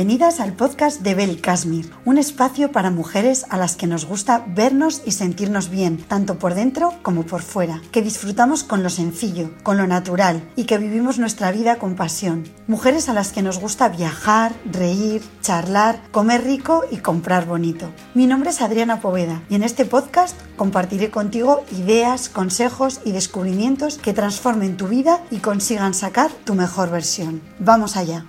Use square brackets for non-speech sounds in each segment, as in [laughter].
Bienvenidas al podcast de Bel Kashmir, un espacio para mujeres a las que nos gusta vernos y sentirnos bien, tanto por dentro como por fuera, que disfrutamos con lo sencillo, con lo natural y que vivimos nuestra vida con pasión. Mujeres a las que nos gusta viajar, reír, charlar, comer rico y comprar bonito. Mi nombre es Adriana Poveda y en este podcast compartiré contigo ideas, consejos y descubrimientos que transformen tu vida y consigan sacar tu mejor versión. Vamos allá.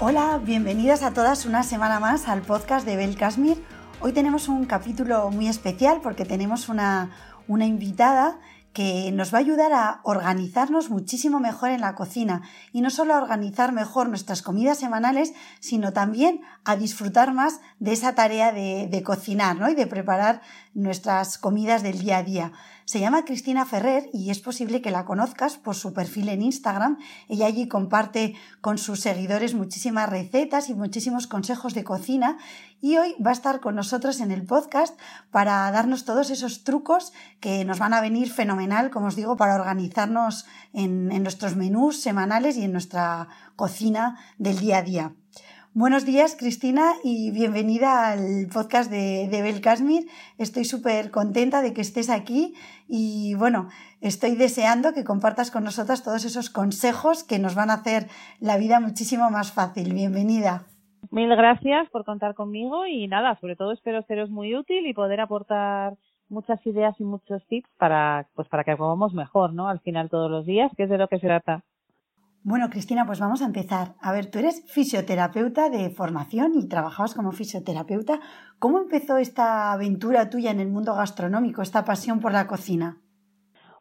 Hola, bienvenidas a todas una semana más al podcast de Bel Kashmir. Hoy tenemos un capítulo muy especial porque tenemos una, una invitada que nos va a ayudar a organizarnos muchísimo mejor en la cocina y no solo a organizar mejor nuestras comidas semanales, sino también a disfrutar más de esa tarea de, cocinar ¿no? y de preparar nuestras comidas del día a día. Se llama Cristina Ferrer y es posible que la conozcas por su perfil en Instagram. Ella allí comparte con sus seguidores muchísimas recetas y muchísimos consejos de cocina y hoy va a estar con nosotros en el podcast para darnos todos esos trucos que nos van a venir fenomenal, como os digo, para organizarnos en, en nuestros menús semanales y en nuestra cocina del día a día. Buenos días, Cristina, y bienvenida al podcast de, de Bel Kashmir. Estoy súper contenta de que estés aquí y, bueno, estoy deseando que compartas con nosotras todos esos consejos que nos van a hacer la vida muchísimo más fácil. Bienvenida. Mil gracias por contar conmigo y nada, sobre todo espero seros muy útil y poder aportar muchas ideas y muchos tips para, pues para que comamos mejor, ¿no? Al final todos los días, que es de lo que se trata. Bueno, Cristina, pues vamos a empezar. A ver, tú eres fisioterapeuta de formación y trabajabas como fisioterapeuta. ¿Cómo empezó esta aventura tuya en el mundo gastronómico, esta pasión por la cocina?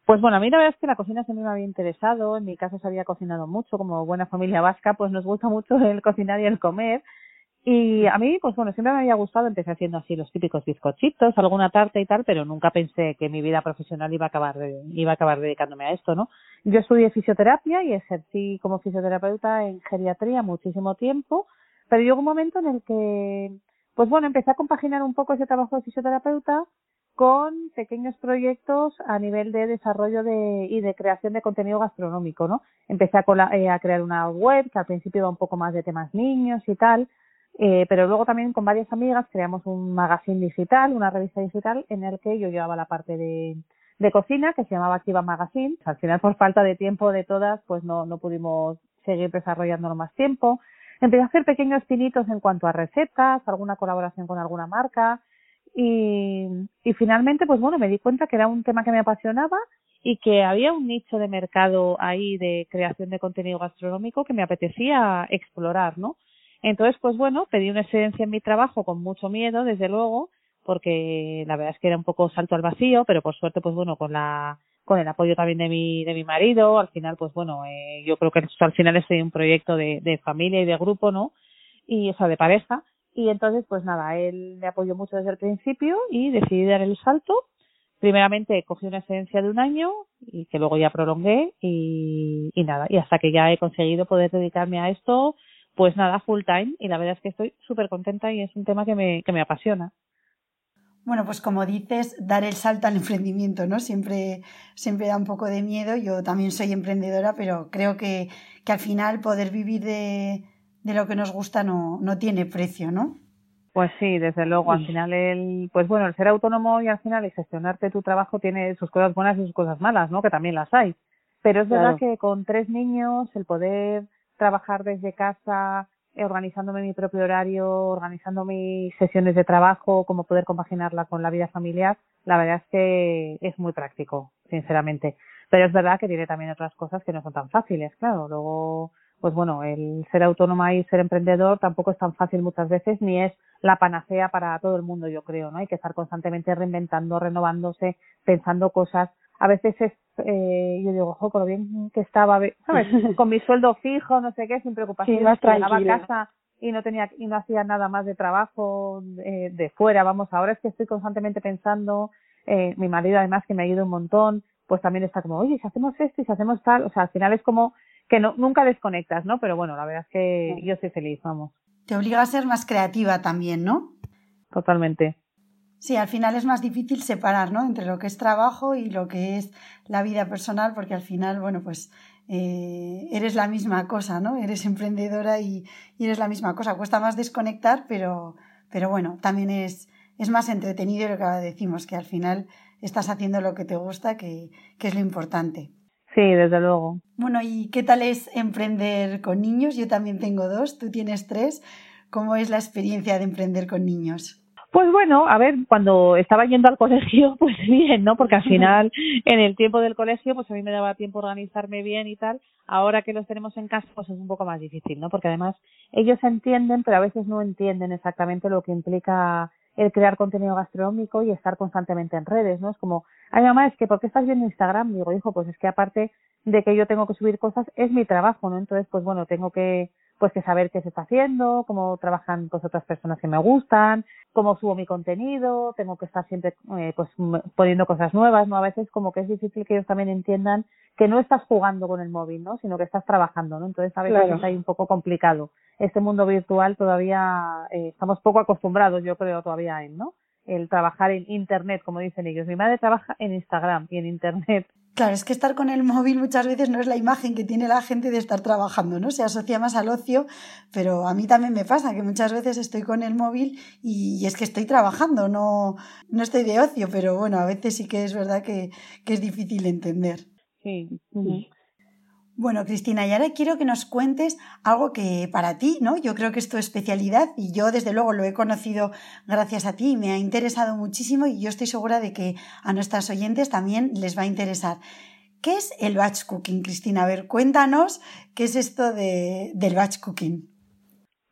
Pues bueno, a mí la verdad es que la cocina siempre me había interesado. En mi casa se había cocinado mucho, como buena familia vasca, pues nos gusta mucho el cocinar y el comer. Y a mí, pues bueno, siempre me había gustado, empecé haciendo así los típicos bizcochitos, alguna tarta y tal, pero nunca pensé que mi vida profesional iba a acabar, iba a acabar dedicándome a esto, ¿no? Yo estudié fisioterapia y ejercí como fisioterapeuta en geriatría muchísimo tiempo, pero llegó un momento en el que, pues bueno, empecé a compaginar un poco ese trabajo de fisioterapeuta con pequeños proyectos a nivel de desarrollo de, y de creación de contenido gastronómico, ¿no? Empecé a, eh, a crear una web que al principio iba un poco más de temas niños y tal, eh, pero luego también con varias amigas creamos un magazine digital, una revista digital, en el que yo llevaba la parte de, cocina, que se llamaba Activa Magazine. Al final, por falta de tiempo de todas, pues no, no pudimos seguir desarrollándolo más tiempo. Empecé a hacer pequeños pinitos en cuanto a recetas, alguna colaboración con alguna marca. Y, y finalmente, pues bueno, me di cuenta que era un tema que me apasionaba y que había un nicho de mercado ahí de creación de contenido gastronómico que me apetecía explorar, ¿no? Entonces, pues bueno, pedí una excedencia en mi trabajo con mucho miedo, desde luego, porque la verdad es que era un poco salto al vacío, pero por suerte, pues bueno, con la con el apoyo también de mi de mi marido, al final, pues bueno, eh, yo creo que al final es un proyecto de, de familia y de grupo, ¿no? Y o sea, de pareja. Y entonces, pues nada, él me apoyó mucho desde el principio y decidí dar el salto. Primeramente cogí una excedencia de un año y que luego ya prolongué y, y nada, y hasta que ya he conseguido poder dedicarme a esto pues nada, full time y la verdad es que estoy súper contenta y es un tema que me, que me apasiona. Bueno, pues como dices, dar el salto al emprendimiento, ¿no? Siempre, siempre da un poco de miedo. Yo también soy emprendedora, pero creo que, que al final poder vivir de, de lo que nos gusta no, no tiene precio, ¿no? Pues sí, desde luego. Al final, el, pues bueno, el ser autónomo y al final el gestionarte tu trabajo tiene sus cosas buenas y sus cosas malas, ¿no? Que también las hay. Pero es verdad que con tres niños, el poder trabajar desde casa, eh, organizándome mi propio horario, organizando mis sesiones de trabajo, cómo poder compaginarla con la vida familiar, la verdad es que es muy práctico, sinceramente. Pero es verdad que tiene también otras cosas que no son tan fáciles, claro. Luego, pues bueno, el ser autónoma y ser emprendedor tampoco es tan fácil muchas veces, ni es la panacea para todo el mundo, yo creo, ¿no? Hay que estar constantemente reinventando, renovándose, pensando cosas a veces es, eh, yo digo, ojo, con lo bien que estaba, ¿sabes? [laughs] Con mi sueldo fijo, no sé qué, sin preocupación, sí, llegaba a casa y no tenía y no hacía nada más de trabajo de, de fuera, vamos, ahora es que estoy constantemente pensando, eh, mi marido además que me ayuda un montón, pues también está como, oye, si hacemos esto y si hacemos tal, o sea, al final es como que no, nunca desconectas, ¿no? Pero bueno, la verdad es que yo soy feliz, vamos. Te obliga a ser más creativa también, ¿no? Totalmente. Sí, al final es más difícil separar, ¿no? Entre lo que es trabajo y lo que es la vida personal, porque al final, bueno, pues eh, eres la misma cosa, ¿no? Eres emprendedora y, eres la misma cosa. Cuesta más desconectar, pero, pero bueno, también es, es más entretenido lo que decimos, que al final estás haciendo lo que te gusta, que, que es lo importante. Sí, desde luego. Bueno, ¿y qué tal es emprender con niños? Yo también tengo dos, tú tienes tres. ¿Cómo es la experiencia de emprender con niños? Pues bueno, a ver, cuando estaba yendo al colegio, [laughs] pues bien, ¿no? Porque al final, en el tiempo del colegio, pues a mí me daba tiempo organizarme bien y tal. Ahora que los tenemos en casa, pues es un poco más difícil, ¿no? Porque además ellos entienden, pero a veces no entienden exactamente lo que implica el crear contenido gastronómico y estar constantemente en redes, ¿no? Es como, ay mamá, es que ¿por qué estás viendo Instagram? Digo, hijo, pues es que aparte de que yo tengo que subir cosas, es mi trabajo, ¿no? Entonces, pues bueno, tengo que pues que saber qué se está haciendo, cómo trabajan pues otras personas que me gustan, cómo subo mi contenido, tengo que estar siempre eh, pues poniendo cosas nuevas, ¿no? A veces como que es difícil que ellos también entiendan que no estás jugando con el móvil, ¿no? Sino que estás trabajando, ¿no? Entonces a veces es ahí un poco complicado. Este mundo virtual todavía eh, estamos poco acostumbrados, yo creo, todavía en, ¿no? El trabajar en Internet, como dicen ellos. Mi madre trabaja en Instagram y en Internet. Claro, es que estar con el móvil muchas veces no es la imagen que tiene la gente de estar trabajando, ¿no? Se asocia más al ocio, pero a mí también me pasa que muchas veces estoy con el móvil y es que estoy trabajando, no, no estoy de ocio, pero bueno, a veces sí que es verdad que, que es difícil entender. Sí. Bueno, Cristina, y ahora quiero que nos cuentes algo que para ti, ¿no? Yo creo que es tu especialidad y yo desde luego lo he conocido gracias a ti y me ha interesado muchísimo y yo estoy segura de que a nuestras oyentes también les va a interesar. ¿Qué es el batch cooking, Cristina? A ver, cuéntanos qué es esto de, del batch cooking.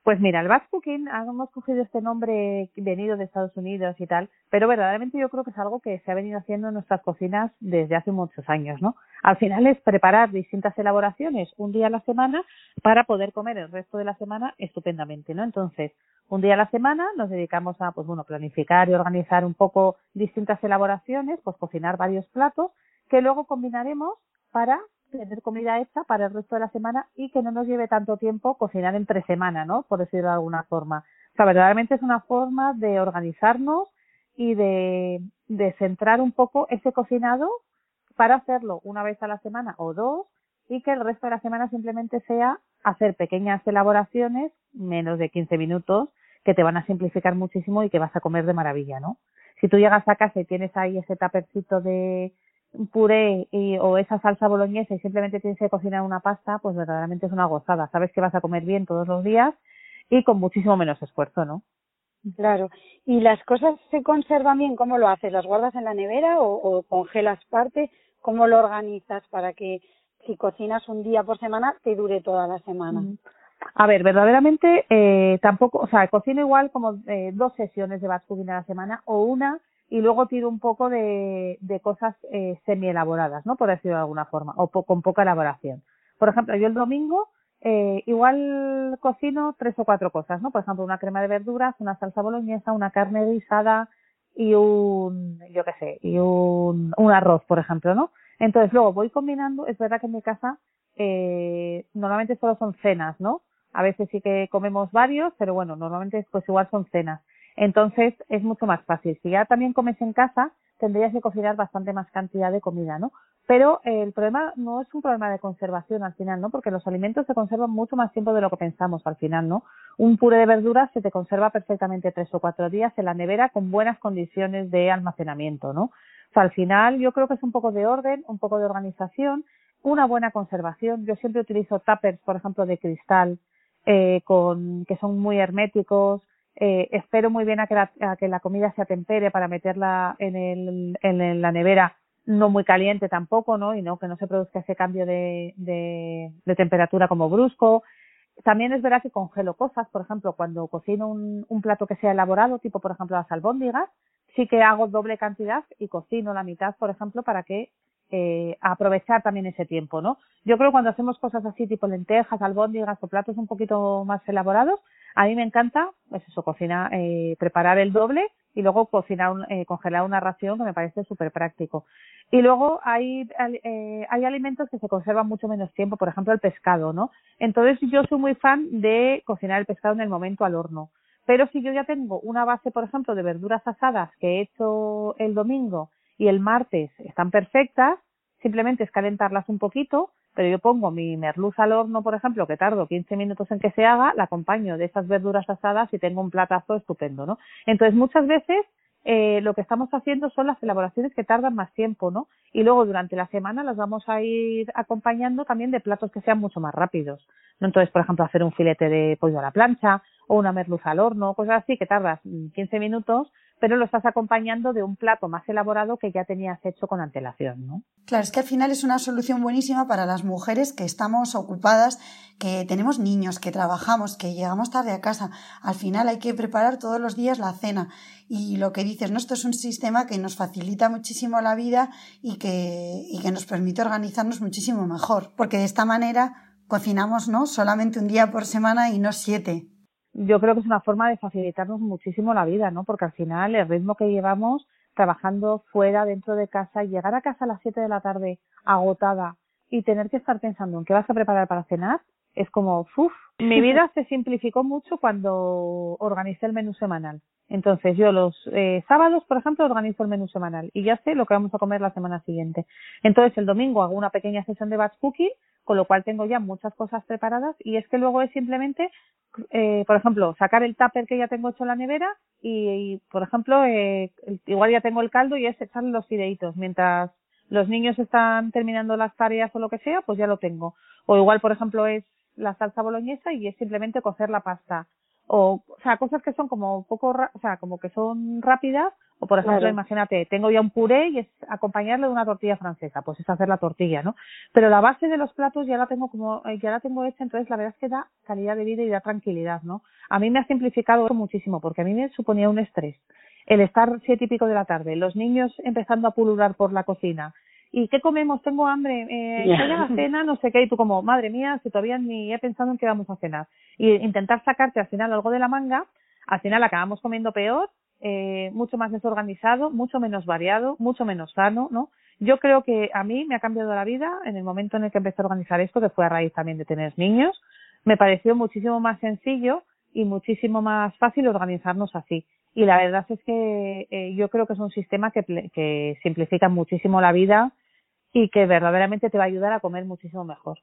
Pues mira, el batch cooking, hemos cogido este nombre venido de Estados Unidos y tal, pero verdaderamente yo creo que es algo que se ha venido haciendo en nuestras cocinas desde hace muchos años, ¿no? Al final es preparar distintas elaboraciones un día a la semana para poder comer el resto de la semana estupendamente, ¿no? Entonces, un día a la semana nos dedicamos a, pues bueno, planificar y organizar un poco distintas elaboraciones, pues cocinar varios platos que luego combinaremos para tener comida hecha para el resto de la semana y que no nos lleve tanto tiempo cocinar entre semana, ¿no? Por decirlo de alguna forma. O sea, verdaderamente es una forma de organizarnos y de, de centrar un poco ese cocinado para hacerlo una vez a la semana o dos y que el resto de la semana simplemente sea hacer pequeñas elaboraciones, menos de 15 minutos, que te van a simplificar muchísimo y que vas a comer de maravilla, ¿no? Si tú llegas a casa y tienes ahí ese tapercito de, puré y, o esa salsa boloñesa y simplemente tienes que cocinar una pasta, pues verdaderamente es una gozada. Sabes que vas a comer bien todos los días y con muchísimo menos esfuerzo, ¿no? Claro. ¿Y las cosas se conservan bien? ¿Cómo lo haces? ¿Las guardas en la nevera o, congelas parte? ¿Cómo lo organizas para que si cocinas un día por semana te dure toda la semana? A ver, verdaderamente eh, tampoco, o sea, cocino igual como eh, dos sesiones de batch cooking a la semana o una y luego tiro un poco de, de cosas eh, semi elaboradas, ¿no? Por decirlo de alguna forma, o con poca elaboración. Por ejemplo, yo el domingo eh, igual cocino tres o cuatro cosas, ¿no? Por ejemplo, una crema de verduras, una salsa boloñesa, una carne guisada y un, yo qué sé, y un, un arroz, por ejemplo, ¿no? Entonces luego voy combinando, es verdad que en mi casa eh, normalmente solo son cenas, ¿no? A veces sí que comemos varios, pero bueno, normalmente pues igual son cenas. Entonces es mucho más fácil. Si ya también comes en casa, tendrías que cocinar bastante más cantidad de comida, ¿no? Pero el problema no es un problema de conservación al final, ¿no? Porque los alimentos se conservan mucho más tiempo de lo que pensamos al final, ¿no? Un puré de verduras se te conserva perfectamente tres o cuatro días en la nevera con buenas condiciones de almacenamiento, ¿no? O sea, al final yo creo que es un poco de orden, un poco de organización, una buena conservación. Yo siempre utilizo tuppers, por ejemplo, de cristal, eh, con, que son muy herméticos, eh, espero muy bien a que, la, que la comida se atempere para meterla en, el, en la nevera no muy caliente tampoco, ¿no? Y no que no se produzca ese cambio de, temperatura como brusco. También es verdad que congelo cosas, por ejemplo, cuando cocino un, un plato que sea elaborado, tipo por ejemplo las albóndigas, sí que hago doble cantidad y cocino la mitad, por ejemplo, para que eh, aprovechar también ese tiempo, ¿no? Yo creo que cuando hacemos cosas así, tipo lentejas, albóndigas o platos un poquito más elaborados, a mí me encanta, pues eso, cocinar, eh, preparar el doble y luego cocinar, eh, congelar una ración que me parece súper práctico. Y luego hay, eh, hay alimentos que se conservan mucho menos tiempo, por ejemplo el pescado, ¿no? Entonces yo soy muy fan de cocinar el pescado en el momento al horno pero si yo ya tengo una base, por ejemplo, de verduras asadas que he hecho el domingo y el martes están perfectas, simplemente es calentarlas un poquito, pero yo pongo mi merluz al horno, por ejemplo, que tardo 15 minutos en que se haga, la acompaño de esas verduras asadas y tengo un platazo estupendo, ¿no? Entonces, muchas veces eh, lo que estamos haciendo son las elaboraciones que tardan más tiempo, ¿no? Y luego durante la semana las vamos a ir acompañando también de platos que sean mucho más rápidos. ¿no? Entonces, por ejemplo, hacer un filete de pollo a la plancha o una merluza al horno, cosas así que tardas 15 minutos, pero lo estás acompañando de un plato más elaborado que ya tenías hecho con antelación, ¿no? Claro, es que al final es una solución buenísima para las mujeres que estamos ocupadas, que tenemos niños, que trabajamos, que llegamos tarde a casa. Al final hay que preparar todos los días la cena. Y lo que dices, ¿no? Esto es un sistema que nos facilita muchísimo la vida y que, nos permite organizarnos muchísimo mejor. Porque de esta manera cocinamos, ¿no? Solamente un día por semana y no siete yo creo que es una forma de facilitarnos muchísimo la vida, ¿no? Porque al final el ritmo que llevamos trabajando fuera, dentro de casa, llegar a casa a las 7 de la tarde agotada y tener que estar pensando en qué vas a preparar para cenar, es como, uff, [laughs] mi vida se simplificó mucho cuando organicé el menú semanal. Entonces yo los eh, sábados, por ejemplo, organizo el menú semanal y ya sé lo que vamos a comer la semana siguiente. Entonces el domingo hago una pequeña sesión de batch cooking, con lo cual tengo ya muchas cosas preparadas y es que luego es simplemente, eh, por ejemplo, sacar el tupper que ya tengo hecho en la nevera y, por ejemplo, eh, igual ya tengo el caldo y es echarle los fideitos. Mientras los niños están terminando las tareas o lo que sea, pues ya lo tengo. O igual, por ejemplo, es la salsa boloñesa y es simplemente cocer la pasta o, o sea, cosas que son como poco, o sea, como que son rápidas, o por ejemplo, imagínate, tengo ya un puré y es acompañarle de una tortilla francesa, pues es hacer la tortilla, ¿no? Pero la base de los platos ya la tengo como, eh, ya la tengo hecha, entonces la verdad es que da calidad de vida y da tranquilidad, ¿no? A mí me ha simplificado muchísimo, porque a mí me suponía un estrés. El estar siete y pico de la tarde, los niños empezando a pulular por la cocina, ¿y qué comemos? Tengo hambre, eh, yeah. la cena, no sé qué, y tú como, madre mía, si todavía ni he pensado en qué vamos a cenar. Y intentar sacarte al final algo de la manga, al final acabamos comiendo peor, eh, mucho más desorganizado, mucho menos variado, mucho menos sano, ¿no? Yo creo que a mí me ha cambiado la vida en el momento en el que empecé a organizar esto, que fue a raíz también de tener niños. Me pareció muchísimo más sencillo y muchísimo más fácil organizarnos así. Y la verdad es que eh, yo creo que es un sistema que, que simplifica muchísimo la vida y que verdaderamente te va a ayudar a comer muchísimo mejor.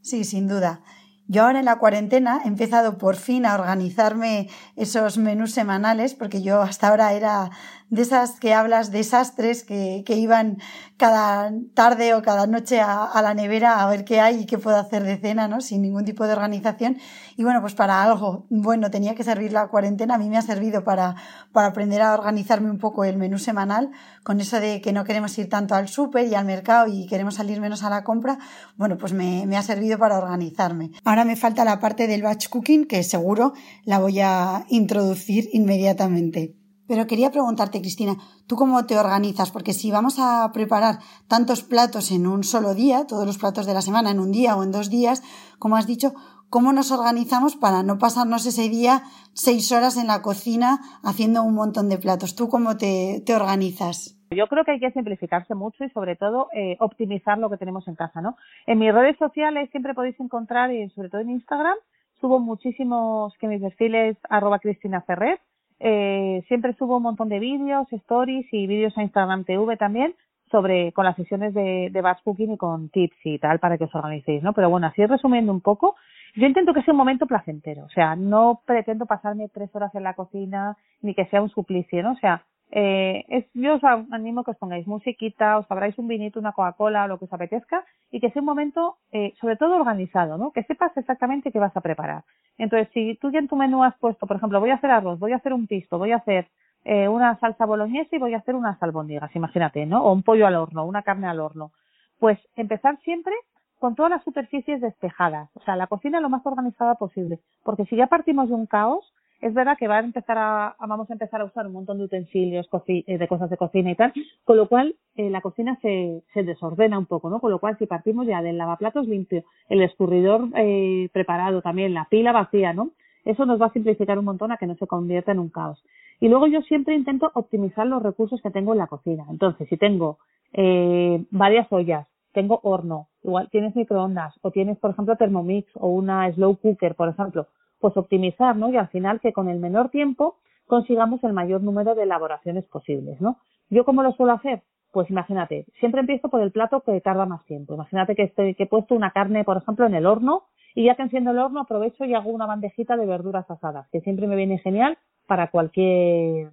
Sí, sin duda. Yo ahora en la cuarentena he empezado por fin a organizarme esos menús semanales, porque yo hasta ahora era de esas que hablas, desastres que, que iban cada tarde o cada noche a, a, la nevera a ver qué hay y qué puedo hacer de cena, ¿no? Sin ningún tipo de organización. Y bueno, pues para algo, bueno, tenía que servir la cuarentena. A mí me ha servido para, para aprender a organizarme un poco el menú semanal, con eso de que no queremos ir tanto al súper y al mercado y queremos salir menos a la compra. Bueno, pues me, me ha servido para organizarme. Ahora me falta la parte del batch cooking, que seguro la voy a introducir inmediatamente. Pero quería preguntarte, Cristina, ¿tú cómo te organizas? Porque si vamos a preparar tantos platos en un solo día, todos los platos de la semana en un día o en dos días, como has dicho, ¿cómo nos organizamos para no pasarnos ese día seis horas en la cocina haciendo un montón de platos? ¿Tú cómo te, organizas? Yo creo que hay que simplificarse mucho y sobre todo eh, optimizar lo que tenemos en casa, ¿no? En mis redes sociales siempre podéis encontrar, y sobre todo en Instagram, subo muchísimos que mis perfiles arroba Cristina Ferrer, eh, siempre subo un montón de vídeos, stories y vídeos a Instagram TV también sobre con las sesiones de, de batch cooking y con tips y tal para que os organicéis, ¿no? Pero bueno, así resumiendo un poco, yo intento que sea un momento placentero, o sea, no pretendo pasarme tres horas en la cocina ni que sea un suplicio, ¿no? O sea, eh, es, yo os animo que os pongáis musiquita, os abráis un vinito, una Coca-Cola lo que os apetezca y que sea un momento, eh, sobre todo organizado, ¿no? Que sepas exactamente qué vas a preparar. Entonces, si tú ya en tu menú has puesto, por ejemplo, voy a hacer arroz, voy a hacer un pisto, voy a hacer eh, una salsa boloñesa y voy a hacer unas albóndigas, imagínate, ¿no? O un pollo al horno, una carne al horno. Pues empezar siempre con todas las superficies despejadas, o sea, la cocina lo más organizada posible, porque si ya partimos de un caos, es verdad que va a empezar a, vamos a empezar a usar un montón de utensilios, eh, de cosas de cocina y tal, con lo cual eh, la cocina se, se desordena un poco, ¿no? Con lo cual si partimos ya del lavaplatos limpio, el escurridor eh, preparado también, la pila vacía, ¿no? Eso nos va a simplificar un montón a que no se convierta en un caos. Y luego yo siempre intento optimizar los recursos que tengo en la cocina. Entonces, si tengo eh, varias ollas, tengo horno, igual tienes microondas, o tienes, por ejemplo, Thermomix o una slow cooker, por ejemplo, pues optimizar, ¿no? Y al final que con el menor tiempo consigamos el mayor número de elaboraciones posibles, ¿no? ¿Yo cómo lo suelo hacer? Pues imagínate, siempre empiezo por el plato que tarda más tiempo. Imagínate que, estoy, que he puesto una carne, por ejemplo, en el horno y ya que enciendo el horno aprovecho y hago una bandejita de verduras asadas, que siempre me viene genial para cualquier,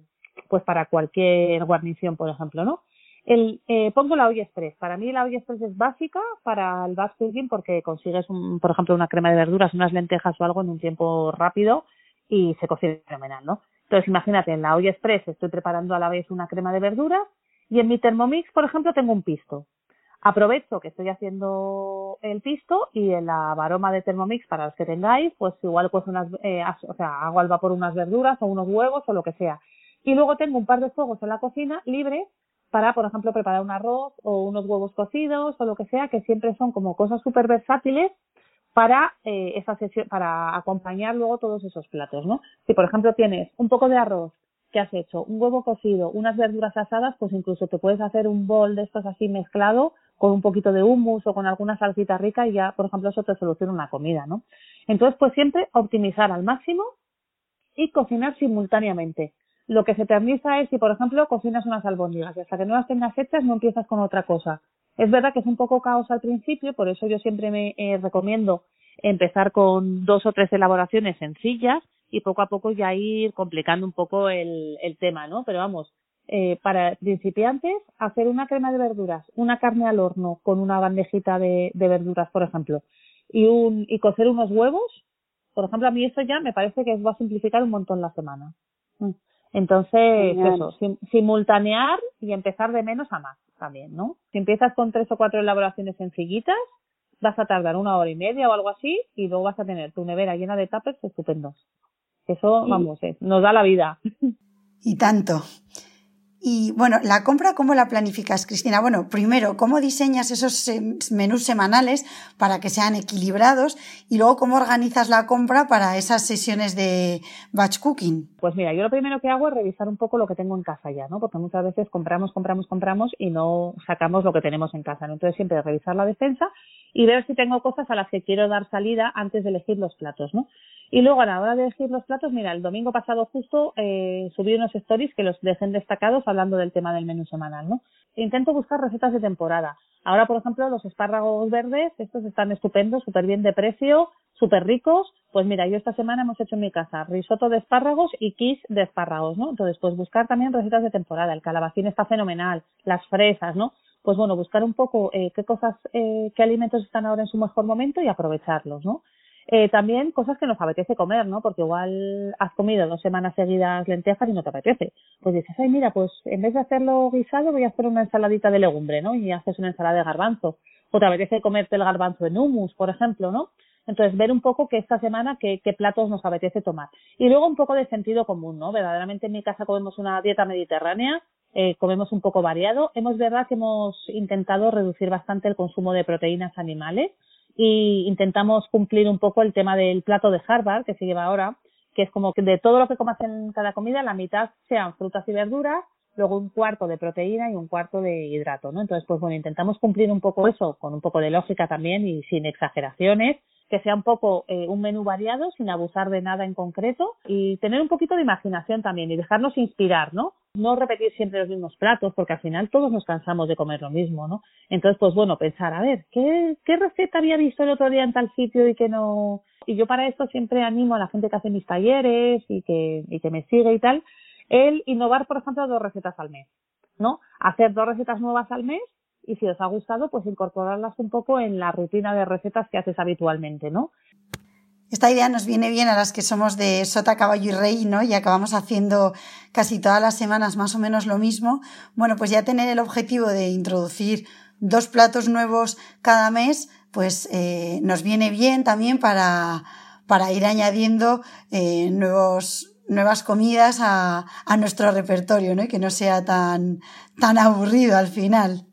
pues para cualquier guarnición, por ejemplo, ¿no? El, eh, pongo la olla express. Para mí la olla express es básica para el batch cooking porque consigues, un, por ejemplo, una crema de verduras, unas lentejas o algo en un tiempo rápido y se cocina fenomenal, ¿no? Entonces, imagínate, en la olla express estoy preparando a la vez una crema de verduras y en mi Thermomix, por ejemplo, tengo un pisto. Aprovecho que estoy haciendo el pisto y en la baroma de Thermomix, para los que tengáis, pues igual pues unas, eh, o sea, hago al vapor unas verduras o unos huevos o lo que sea. Y luego tengo un par de fuegos en la cocina libres para, por ejemplo, preparar un arroz o unos huevos cocidos o lo que sea, que siempre son como cosas súper versátiles para eh, esa sesión, para acompañar luego todos esos platos, ¿no? Si por ejemplo tienes un poco de arroz que has hecho, un huevo cocido, unas verduras asadas, pues incluso te puedes hacer un bol de estos así mezclado con un poquito de hummus o con alguna salsita rica y ya, por ejemplo, eso te soluciona una comida, ¿no? Entonces, pues siempre optimizar al máximo y cocinar simultáneamente. Lo que se te es si, por ejemplo, cocinas unas albóndigas y hasta que no las tengas hechas no empiezas con otra cosa. Es verdad que es un poco caos al principio, por eso yo siempre me eh, recomiendo empezar con dos o tres elaboraciones sencillas y poco a poco ya ir complicando un poco el, el tema, ¿no? Pero vamos, eh, para principiantes, hacer una crema de verduras, una carne al horno con una bandejita de, verduras, por ejemplo, y, un, y cocer unos huevos, por ejemplo, a mí eso ya me parece que va a simplificar un montón la semana. Entonces, eso, simultanear y empezar de menos a más también, ¿no? Si empiezas con tres o cuatro elaboraciones sencillitas, vas a tardar una hora y media o algo así y luego vas a tener tu nevera llena de tuppers estupendos. Eso, vamos, eh, nos da la vida. Y tanto. Y bueno, la compra, ¿cómo la planificas, Cristina? Bueno, primero, ¿cómo diseñas esos menús semanales para que sean equilibrados? Y luego, ¿cómo organizas la compra para esas sesiones de batch cooking? Pues mira, yo lo primero que hago es revisar un poco lo que tengo en casa ya, ¿no? Porque muchas veces compramos, compramos, compramos y no sacamos lo que tenemos en casa, ¿no? Entonces siempre revisar la defensa y ver si tengo cosas a las que quiero dar salida antes de elegir los platos, ¿no? Y luego a la hora de elegir los platos, mira, el domingo pasado justo eh, subí unos stories que los dejen destacados hablando del tema del menú semanal, ¿no? Intento buscar recetas de temporada. Ahora, por ejemplo, los espárragos verdes, estos están estupendos, súper bien de precio, súper ricos. Pues mira, yo esta semana hemos hecho en mi casa risotto de espárragos y quiche de espárragos, ¿no? Entonces, pues buscar también recetas de temporada. El calabacín está fenomenal, las fresas, ¿no? Pues bueno, buscar un poco eh, qué cosas, eh, qué alimentos están ahora en su mejor momento y aprovecharlos, ¿no? Eh, también cosas que nos apetece comer, ¿no? Porque igual has comido dos semanas seguidas lentejas y no te apetece. Pues dices, ay, mira, pues en vez de hacerlo guisado voy a hacer una ensaladita de legumbre, ¿no? Y haces una ensalada de garbanzo. O te apetece comerte el garbanzo en hummus, por ejemplo, ¿no? Entonces, ver un poco que esta semana qué, qué platos nos apetece tomar. Y luego un poco de sentido común, ¿no? Verdaderamente en mi casa comemos una dieta mediterránea, eh, comemos un poco variado. Hemos verdad que hemos intentado reducir bastante el consumo de proteínas animales y intentamos cumplir un poco el tema del plato de Harvard que se lleva ahora, que es como que de todo lo que comas en cada comida, la mitad sean frutas y verduras, luego un cuarto de proteína y un cuarto de hidrato, ¿no? Entonces, pues bueno, intentamos cumplir un poco eso, con un poco de lógica también y sin exageraciones, que sea un poco eh, un menú variado, sin abusar de nada en concreto y tener un poquito de imaginación también y dejarnos inspirar, ¿no? No repetir siempre los mismos platos porque al final todos nos cansamos de comer lo mismo, ¿no? Entonces, pues bueno, pensar, a ver, ¿qué, qué receta había visto el otro día en tal sitio y que no... Y yo para esto siempre animo a la gente que hace mis talleres y que, y que me sigue y tal, el innovar, por ejemplo, dos recetas al mes, ¿no? Hacer dos recetas nuevas al mes y si os ha gustado, pues incorporarlas un poco en la rutina de recetas que haces habitualmente, ¿no? Esta idea nos viene bien a las que somos de Sota, Caballo y Rey, ¿no? Y acabamos haciendo casi todas las semanas más o menos lo mismo. Bueno, pues ya tener el objetivo de introducir dos platos nuevos cada mes, pues eh, nos viene bien también para, para ir añadiendo eh, nuevos, nuevas comidas a, a nuestro repertorio, ¿no? Y que no sea tan, tan aburrido al final.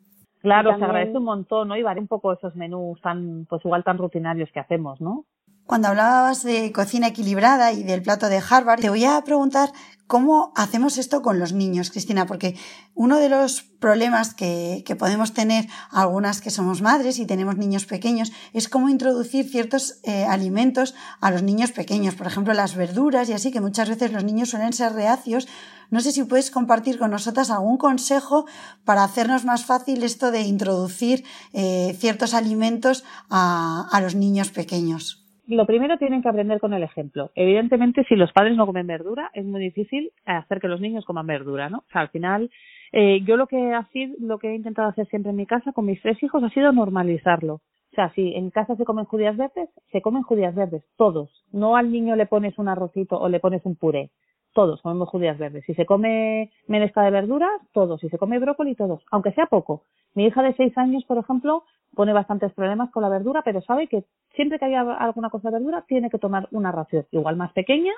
Claro, se agradece un montón, ¿no? Y variar un poco esos menús tan, pues igual tan rutinarios que hacemos, ¿no? Cuando hablabas de cocina equilibrada y del plato de Harvard, te voy a preguntar cómo hacemos esto con los niños, Cristina, porque uno de los problemas que, podemos tener algunas que somos madres y tenemos niños pequeños es cómo introducir ciertos eh, alimentos a los niños pequeños, por ejemplo las verduras y así, que muchas veces los niños suelen ser reacios. No sé si puedes compartir con nosotras algún consejo para hacernos más fácil esto de introducir eh, ciertos alimentos a los niños pequeños lo primero tienen que aprender con el ejemplo. Evidentemente, si los padres no comen verdura, es muy difícil hacer que los niños coman verdura, ¿no? O sea, al final, eh, yo lo que, así, lo que he intentado hacer siempre en mi casa con mis tres hijos ha sido normalizarlo. O sea, si en casa se comen judías verdes, se comen judías verdes, todos. No al niño le pones un arrocito o le pones un puré. Todos comemos judías verdes. Si se come menesca de verduras, todos. Si se come brócoli, todos. Aunque sea poco. Mi hija de seis años, por ejemplo, pone bastantes problemas con la verdura, pero sabe que siempre que haya alguna cosa de verdura tiene que tomar una ración, igual más pequeña,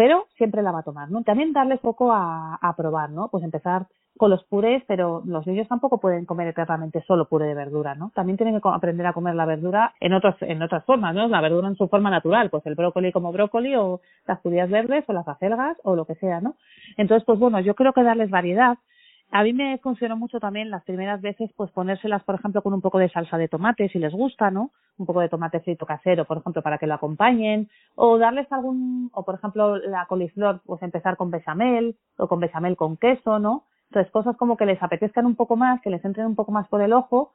pero siempre la va a tomar, ¿no? También darle foco a, probar, ¿no? Pues empezar con los purés, pero los niños tampoco pueden comer eternamente solo puré de verdura, ¿no? También tienen que aprender a comer la verdura en otras en otras formas, ¿no? La verdura en su forma natural, pues el brócoli como brócoli o las judías verdes o las acelgas o lo que sea, ¿no? Entonces, pues bueno, yo creo que darles variedad a mí me funcionó mucho también las primeras veces, pues ponérselas, por ejemplo, con un poco de salsa de tomate, si les gusta, ¿no? Un poco de tomate frito casero, por ejemplo, para que lo acompañen, o darles algún, o por ejemplo, la coliflor, pues empezar con bechamel, o con bechamel con queso, ¿no? Entonces, cosas como que les apetezcan un poco más, que les entren un poco más por el ojo,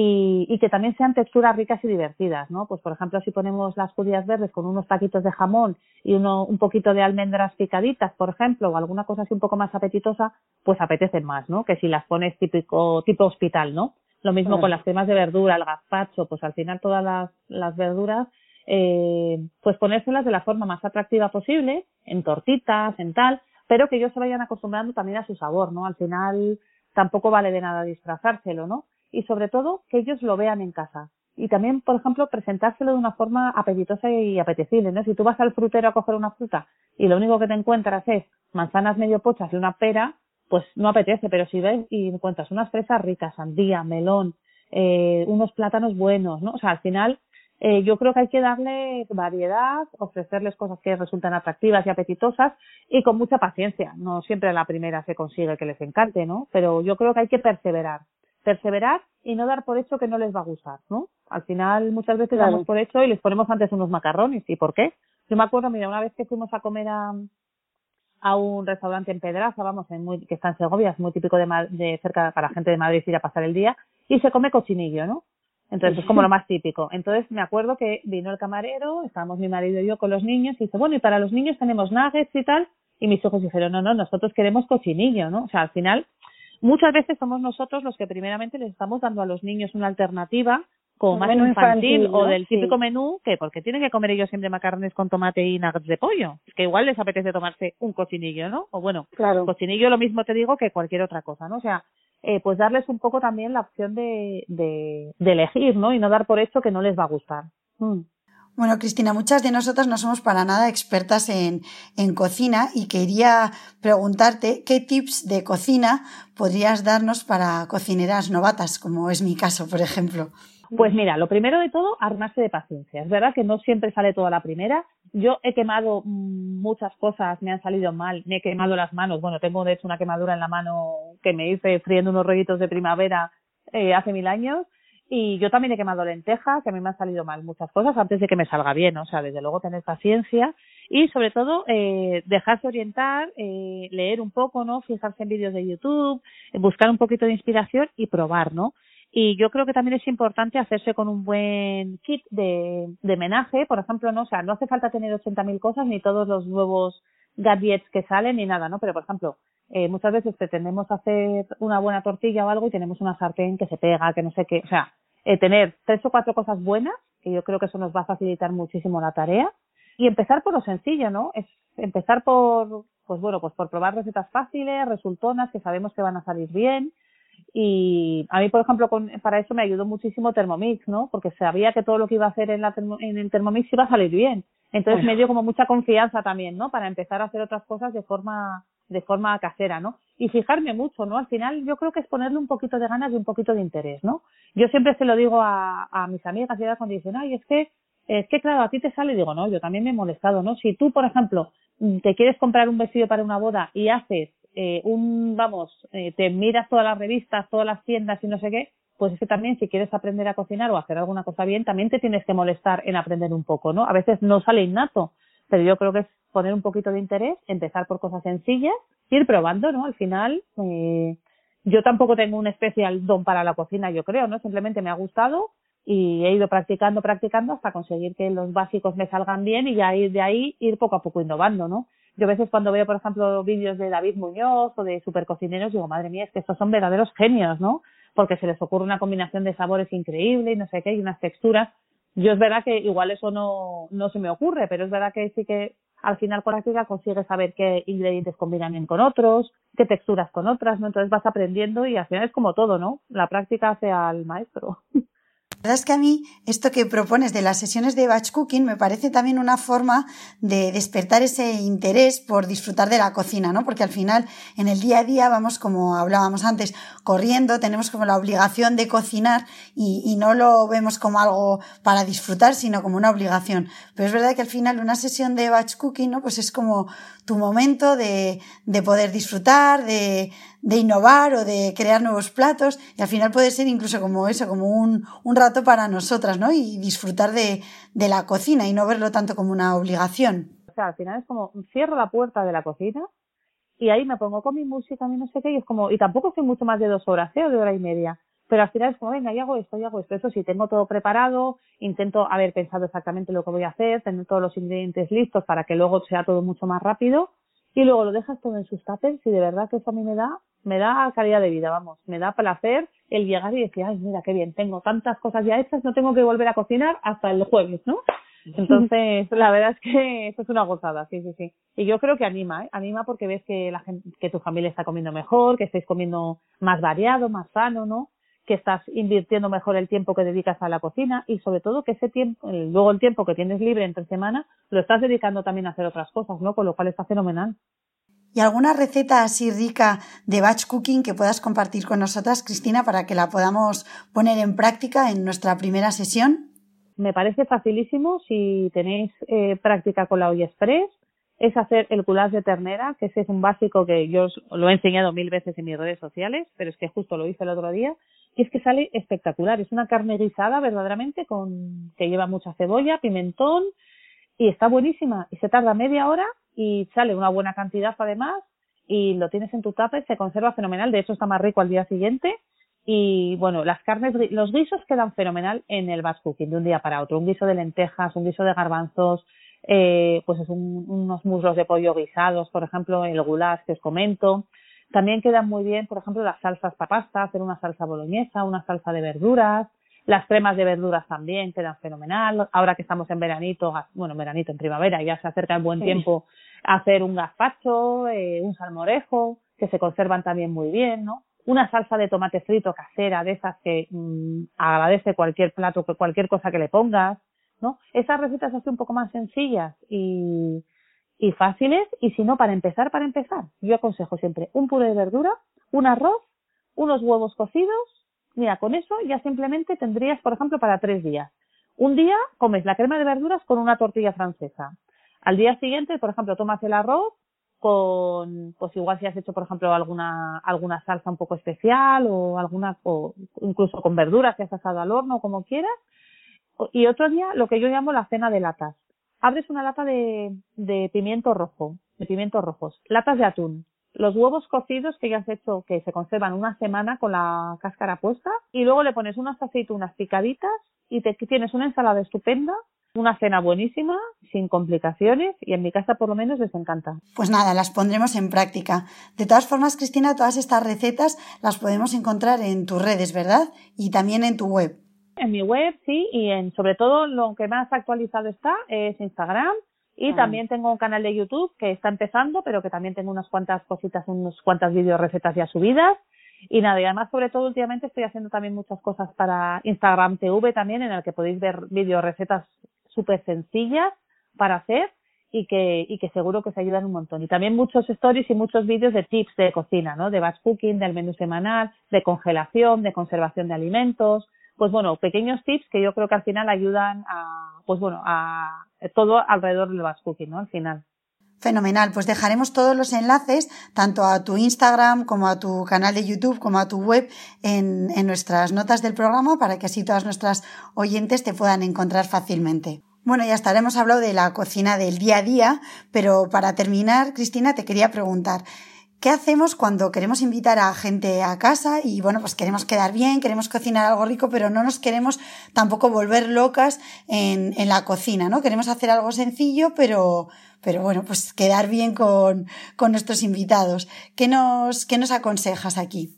y, y, que también sean texturas ricas y divertidas, ¿no? Pues por ejemplo, si ponemos las judías verdes con unos taquitos de jamón y uno, un poquito de almendras picaditas, por ejemplo, o alguna cosa así un poco más apetitosa, pues apetecen más, ¿no? Que si las pones típico, tipo hospital, ¿no? Lo mismo con las cremas de verdura, el gazpacho, pues al final todas las, las verduras, eh, pues ponérselas de la forma más atractiva posible, en tortitas, en tal, pero que ellos se vayan acostumbrando también a su sabor, ¿no? Al final tampoco vale de nada disfrazárselo, ¿no? Y sobre todo que ellos lo vean en casa. Y también, por ejemplo, presentárselo de una forma apetitosa y apetecible, ¿no? Si tú vas al frutero a coger una fruta y lo único que te encuentras es manzanas medio pochas y una pera, pues no apetece, pero si ves y encuentras unas fresas ricas, sandía, melón, eh, unos plátanos buenos, ¿no? O sea, al final eh, yo creo que hay que darle variedad, ofrecerles cosas que resultan atractivas y apetitosas y con mucha paciencia. No siempre la primera se consigue que les encante, ¿no? Pero yo creo que hay que perseverar perseverar y no dar por hecho que no les va a gustar, ¿no? Al final muchas veces damos por hecho y les ponemos antes unos macarrones. ¿Y por qué? Yo me acuerdo, mira, una vez que fuimos a comer a, a un restaurante en Pedraza, vamos, en muy, que está en Segovia, es muy típico de, de cerca para la gente de Madrid ir a pasar el día, y se come cochinillo, ¿no? Entonces es como lo más típico. Entonces me acuerdo que vino el camarero, estábamos mi marido y yo con los niños, y dice, bueno, y para los niños tenemos nuggets y tal, y mis hijos dijeron, no, no, nosotros queremos cochinillo, ¿no? O sea, al final Muchas veces somos nosotros los que primeramente les estamos dando a los niños una alternativa como más infantil, o del típico menú que porque tienen que comer ellos siempre macarrones con tomate y nuggets de pollo. Es que igual les apetece tomarse un cochinillo no o bueno claro. cochinillo lo mismo te digo que cualquier otra cosa no o sea eh, pues darles un poco también la opción de, de, de elegir no y no dar por hecho que no les va a gustar. Mm. Bueno, Cristina, muchas de nosotras no somos para nada expertas en, en, cocina y quería preguntarte qué tips de cocina podrías darnos para cocineras novatas, como es mi caso, por ejemplo. Pues mira, lo primero de todo, armarse de paciencia. Es verdad que no siempre sale toda la primera. Yo he quemado mm, muchas cosas, me han salido mal, me he quemado las manos. Bueno, tengo de hecho una quemadura en la mano que me hice friendo unos rollitos de primavera eh, hace mil años y yo también he quemado lentejas, que a mí me han salido mal muchas cosas antes de que me salga bien, o sea, desde luego tener paciencia y sobre todo eh, dejarse orientar, eh, leer un poco, ¿no? Fijarse en vídeos de YouTube, buscar un poquito de inspiración y probar, ¿no? Y yo creo que también es importante hacerse con un buen kit de, de menaje, por ejemplo, no, o sea, no hace falta tener 80.000 cosas ni todos los nuevos gadgets que salen ni nada, ¿no? Pero, por ejemplo, eh, muchas veces pretendemos hacer una buena tortilla o algo y tenemos una sartén que se pega, que no sé qué. O sea, eh, tener tres o cuatro cosas buenas, que yo creo que eso nos va a facilitar muchísimo la tarea. Y empezar por lo sencillo, ¿no? Es empezar por, pues bueno, pues por probar recetas fáciles, resultonas, que sabemos que van a salir bien. Y a mí, por ejemplo, con, para eso me ayudó muchísimo Thermomix, ¿no? Porque sabía que todo lo que iba a hacer en, la, en el Thermomix iba a salir bien. Entonces me dio como mucha confianza también, ¿no? Para empezar a hacer otras cosas de forma de forma casera, ¿no? Y fijarme mucho, ¿no? Al final yo creo que es ponerle un poquito de ganas y un poquito de interés, ¿no? Yo siempre se lo digo a, a mis amigas y a cuando dicen, ay, es que Es que claro, a ti te sale, digo, no, yo también me he molestado, ¿no? Si tú, por ejemplo, te quieres comprar un vestido para una boda y haces eh, un, vamos, eh, te miras todas las revistas, todas las tiendas y no sé qué, pues es que también si quieres aprender a cocinar o hacer alguna cosa bien, también te tienes que molestar en aprender un poco, ¿no? A veces no sale innato, pero yo creo que es poner un poquito de interés, empezar por cosas sencillas, ir probando, ¿no? Al final, eh, yo tampoco tengo un especial don para la cocina, yo creo, ¿no? Simplemente me ha gustado y he ido practicando, practicando hasta conseguir que los básicos me salgan bien y ya ir de ahí ir poco a poco innovando, ¿no? Yo a veces cuando veo, por ejemplo, vídeos de David Muñoz o de supercocineros, digo, madre mía, es que estos son verdaderos genios, ¿no? Porque se les ocurre una combinación de sabores increíble y no sé qué, y unas texturas. Yo es verdad que igual eso no, no se me ocurre, pero es verdad que sí que al final con la práctica consigues saber qué ingredientes combinan bien con otros, qué texturas con otras, ¿no? Entonces vas aprendiendo y al final es como todo, ¿no? La práctica hace al maestro. [laughs] La verdad es que a mí esto que propones de las sesiones de batch cooking me parece también una forma de despertar ese interés por disfrutar de la cocina, ¿no? Porque al final en el día a día vamos, como hablábamos antes, corriendo, tenemos como la obligación de cocinar y, y no lo vemos como algo para disfrutar, sino como una obligación. Pero es verdad que al final una sesión de batch cooking, ¿no? Pues es como tu momento de, de poder disfrutar, de, de innovar o de crear nuevos platos y al final puede ser incluso como eso, como un, un rato para nosotras, ¿no? Y disfrutar de, de la cocina y no verlo tanto como una obligación. O sea, al final es como cierro la puerta de la cocina y ahí me pongo con mi música, y no sé qué, y es como, y tampoco estoy mucho más de dos horas, ¿eh? O de hora y media. Pero al final es como, venga, y hago esto, y hago esto. Eso sí, tengo todo preparado, intento haber pensado exactamente lo que voy a hacer, tener todos los ingredientes listos para que luego sea todo mucho más rápido y luego lo dejas todo en sus tapers y de verdad que eso a mí me da, me da calidad de vida, vamos, me da placer el llegar y decir, ay, mira qué bien, tengo tantas cosas ya hechas, no tengo que volver a cocinar hasta el jueves, ¿no? Entonces, la verdad es que eso es una gozada, sí, sí, sí. Y yo creo que anima, ¿eh? Anima porque ves que la gente, que tu familia está comiendo mejor, que estáis comiendo más variado, más sano, ¿no? que estás invirtiendo mejor el tiempo que dedicas a la cocina y sobre todo que ese tiempo, luego el tiempo que tienes libre entre semana, lo estás dedicando también a hacer otras cosas, ¿no? Con lo cual está fenomenal. ¿Y alguna receta así rica de batch cooking que puedas compartir con nosotras, Cristina, para que la podamos poner en práctica en nuestra primera sesión? Me parece facilísimo si tenéis eh, práctica con la olla express es hacer el goulash de ternera, que ese es un básico que yo lo he enseñado mil veces en mis redes sociales, pero es que justo lo hice el otro día, y es que sale espectacular. Es una carne guisada verdaderamente con que lleva mucha cebolla, pimentón y está buenísima. Y se tarda media hora y sale una buena cantidad además y lo tienes en tu tapa y se conserva fenomenal. De hecho está más rico al día siguiente. Y bueno, las carnes, los guisos quedan fenomenal en el batch de un día para otro. Un guiso de lentejas, un guiso de garbanzos, eh, pues es unos muslos de pollo guisados, por ejemplo, el goulash que os comento. También quedan muy bien, por ejemplo, las salsas para pasta, hacer una salsa boloñesa, una salsa de verduras. Las cremas de verduras también quedan fenomenal. Ahora que estamos en veranito, bueno, veranito, en primavera, ya se acerca el buen tiempo, hacer un gazpacho, eh, un salmorejo, que se conservan también muy bien, ¿no? Una salsa de tomate frito casera, de esas que mm, agradece cualquier plato, cualquier cosa que le pongas, ¿no? Esas recetas así un poco más sencillas y, y fáciles y si no, para empezar, para empezar, yo aconsejo siempre un puré de verdura, un arroz, unos huevos cocidos, mira, con eso ya simplemente tendrías, por ejemplo, para tres días. Un día comes la crema de verduras con una tortilla francesa. Al día siguiente, por ejemplo, tomas el arroz con, pues igual si has hecho, por ejemplo, alguna, alguna salsa un poco especial o alguna, o incluso con verduras que has asado al horno, como quieras. Y otro día, lo que yo llamo la cena de latas abres una lata de, de pimiento rojo, de pimientos rojos, latas de atún, los huevos cocidos que ya has hecho, que se conservan una semana con la cáscara puesta, y luego le pones unas aceitunas picaditas y te tienes una ensalada estupenda, una cena buenísima, sin complicaciones, y en mi casa por lo menos les encanta. Pues nada, las pondremos en práctica. De todas formas, Cristina, todas estas recetas las podemos encontrar en tus redes, ¿verdad? Y también en tu web. En mi web, sí, y en sobre todo lo que más actualizado está es Instagram y ah. también tengo un canal de YouTube que está empezando, pero que también tengo unas cuantas cositas, unas cuantas vídeos recetas ya subidas. Y nada, y además sobre todo últimamente estoy haciendo también muchas cosas para Instagram TV también, en el que podéis ver vídeos recetas súper sencillas para hacer y que, y que seguro que os ayudan un montón. Y también muchos stories y muchos vídeos de tips de cocina, ¿no? De batch cooking, del menú semanal, de congelación, de conservación de alimentos, pues bueno, pequeños tips que yo creo que al final ayudan a, pues bueno, a, todo alrededor del batch cooking, ¿no? Al final. Fenomenal, pues dejaremos todos los enlaces, tanto a tu Instagram como a tu canal de YouTube, como a tu web, en, en, nuestras notas del programa para que así todas nuestras oyentes te puedan encontrar fácilmente. Bueno, ya estaremos hablando de la cocina del día a día, pero para terminar, Cristina, te quería preguntar, ¿Qué hacemos cuando queremos invitar a gente a casa y bueno, pues queremos quedar bien, queremos cocinar algo rico, pero no nos queremos tampoco volver locas en, la cocina, ¿no? Queremos hacer algo sencillo, pero, pero bueno, pues quedar bien con, con nuestros invitados. ¿Qué nos, ¿Qué nos aconsejas aquí?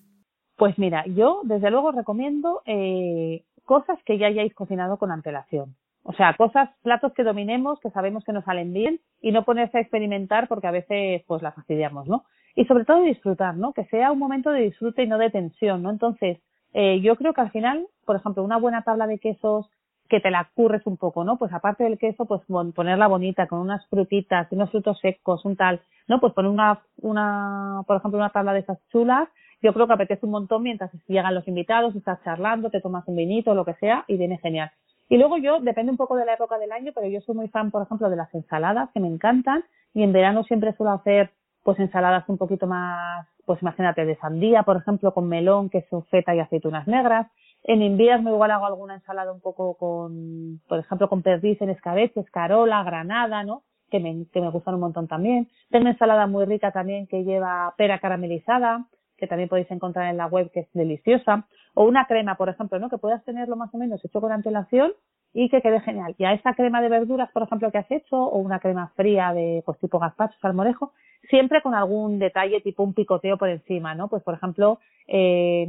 Pues mira, yo desde luego recomiendo eh, cosas que ya hayáis cocinado con antelación. O sea, cosas, platos que dominemos, que sabemos que nos salen bien y no ponerse a experimentar porque a veces pues las fastidiamos, ¿no? Y sobre todo disfrutar, ¿no? Que sea un momento de disfrute y no de tensión, ¿no? Entonces, eh, yo creo que al final, por ejemplo, una buena tabla de quesos que te la curres un poco, ¿no? Pues aparte del queso, pues ponerla bonita con unas frutitas, unos frutos secos, un tal, ¿no? Pues poner una, una, por ejemplo, una tabla de esas chulas, yo creo que apetece un montón mientras llegan los invitados, estás charlando, te tomas un vinito, lo que sea, y viene genial. Y luego yo, depende un poco de la época del año, pero yo soy muy fan, por ejemplo, de las ensaladas, que me encantan, y en verano siempre suelo hacer pues ensaladas un poquito más, pues imagínate, de sandía, por ejemplo, con melón, queso feta y aceitunas negras. En invierno igual hago alguna ensalada un poco con, por ejemplo, con perdiz en escabeche, escarola, granada, ¿no? Que me, que me gustan un montón también. Tengo ensalada muy rica también que lleva pera caramelizada, que también podéis encontrar en la web, que es deliciosa. O una crema, por ejemplo, ¿no? Que puedas tenerlo más o menos hecho con antelación y que quede genial. Y a esa crema de verduras, por ejemplo, que has hecho, o una crema fría de pues tipo gazpacho, salmorejo, siempre con algún detalle tipo un picoteo por encima, ¿no? Pues por ejemplo, eh,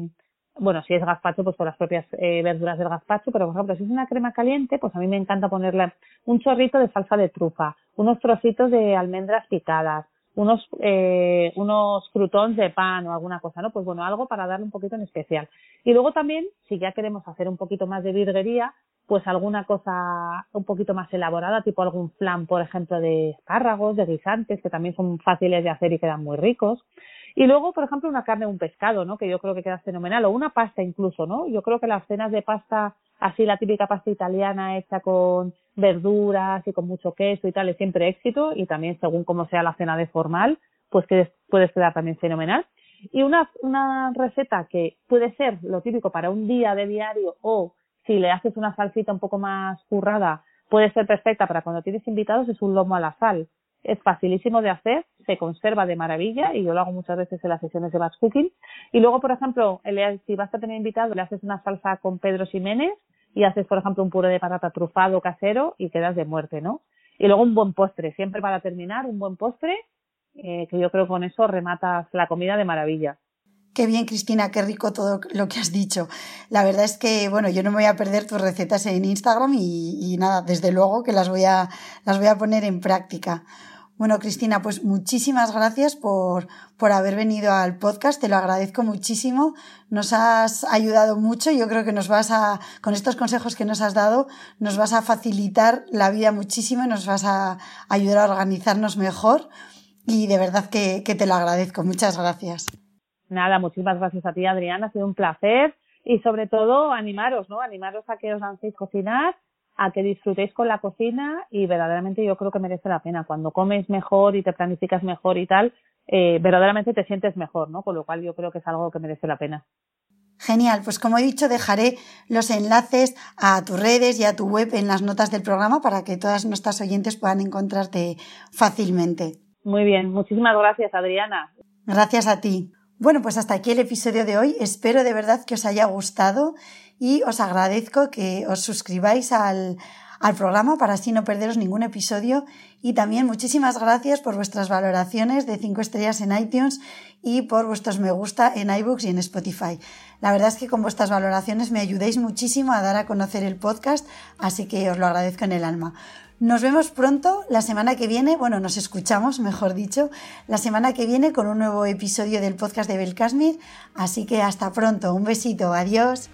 bueno, si es gazpacho, pues con las propias eh, verduras del gazpacho, pero por ejemplo, si es una crema caliente, pues a mí me encanta ponerle un chorrito de salsa de trufa, unos trocitos de almendras picadas, unos eh, unos croutons de pan o alguna cosa, ¿no? Pues bueno, algo para darle un poquito en especial. Y luego también, si ya queremos hacer un poquito más de virguería, pues alguna cosa un poquito más elaborada, tipo algún flan, por ejemplo, de espárragos, de guisantes, que también son fáciles de hacer y quedan muy ricos. Y luego, por ejemplo, una carne o un pescado, ¿no? Que yo creo que queda fenomenal, o una pasta incluso, ¿no? Yo creo que las cenas de pasta, así la típica pasta italiana hecha con verduras y con mucho queso y tal, es siempre éxito, y también según cómo sea la cena de formal, pues que puede quedar también fenomenal. Y una, una receta que puede ser lo típico para un día de diario o si le haces una salsita un poco más currada, puede ser perfecta para cuando tienes invitados, es un lomo a la sal. Es facilísimo de hacer, se conserva de maravilla y yo lo hago muchas veces en las sesiones de batch cooking. Y luego, por ejemplo, si vas a tener invitado, le haces una salsa con Pedro Ximénez y haces, por ejemplo, un puré de patata trufado casero y quedas de muerte, ¿no? Y luego un buen postre, siempre para terminar, un buen postre, eh, que yo creo que con eso rematas la comida de maravilla. Qué bien, Cristina, qué rico todo lo que has dicho. La verdad es que, bueno, yo no me voy a perder tus recetas en Instagram y, nada, desde luego que las voy, a, las voy a poner en práctica. Bueno, Cristina, pues muchísimas gracias por, por haber venido al podcast, te lo agradezco muchísimo, nos has ayudado mucho, yo creo que nos vas a, con estos consejos que nos has dado, nos vas a facilitar la vida muchísimo y nos vas a ayudar a organizarnos mejor y de verdad que, que te lo agradezco, muchas gracias. Nada, muchísimas gracias a ti, Adriana. Ha sido un placer y sobre todo animaros, ¿no? Animaros a que os lancéis cocinar, a que disfrutéis con la cocina y verdaderamente yo creo que merece la pena. Cuando comes mejor y te planificas mejor y tal, eh, verdaderamente te sientes mejor, ¿no? Con lo cual yo creo que es algo que merece la pena. Genial, pues como he dicho, dejaré los enlaces a tus redes y a tu web en las notas del programa para que todas nuestras oyentes puedan encontrarte fácilmente. Muy bien, muchísimas gracias, Adriana. Gracias a ti. Bueno, pues hasta aquí el episodio de hoy. Espero de verdad que os haya gustado y os agradezco que os suscribáis al, al programa para así no perderos ningún episodio. Y también muchísimas gracias por vuestras valoraciones de 5 estrellas en iTunes y por vuestros me gusta en iBooks y en Spotify. La verdad es que con vuestras valoraciones me ayudáis muchísimo a dar a conocer el podcast, así que os lo agradezco en el alma. Nos vemos pronto la semana que viene, bueno, nos escuchamos, mejor dicho, la semana que viene con un nuevo episodio del podcast de Belcasmir. Así que hasta pronto, un besito, adiós.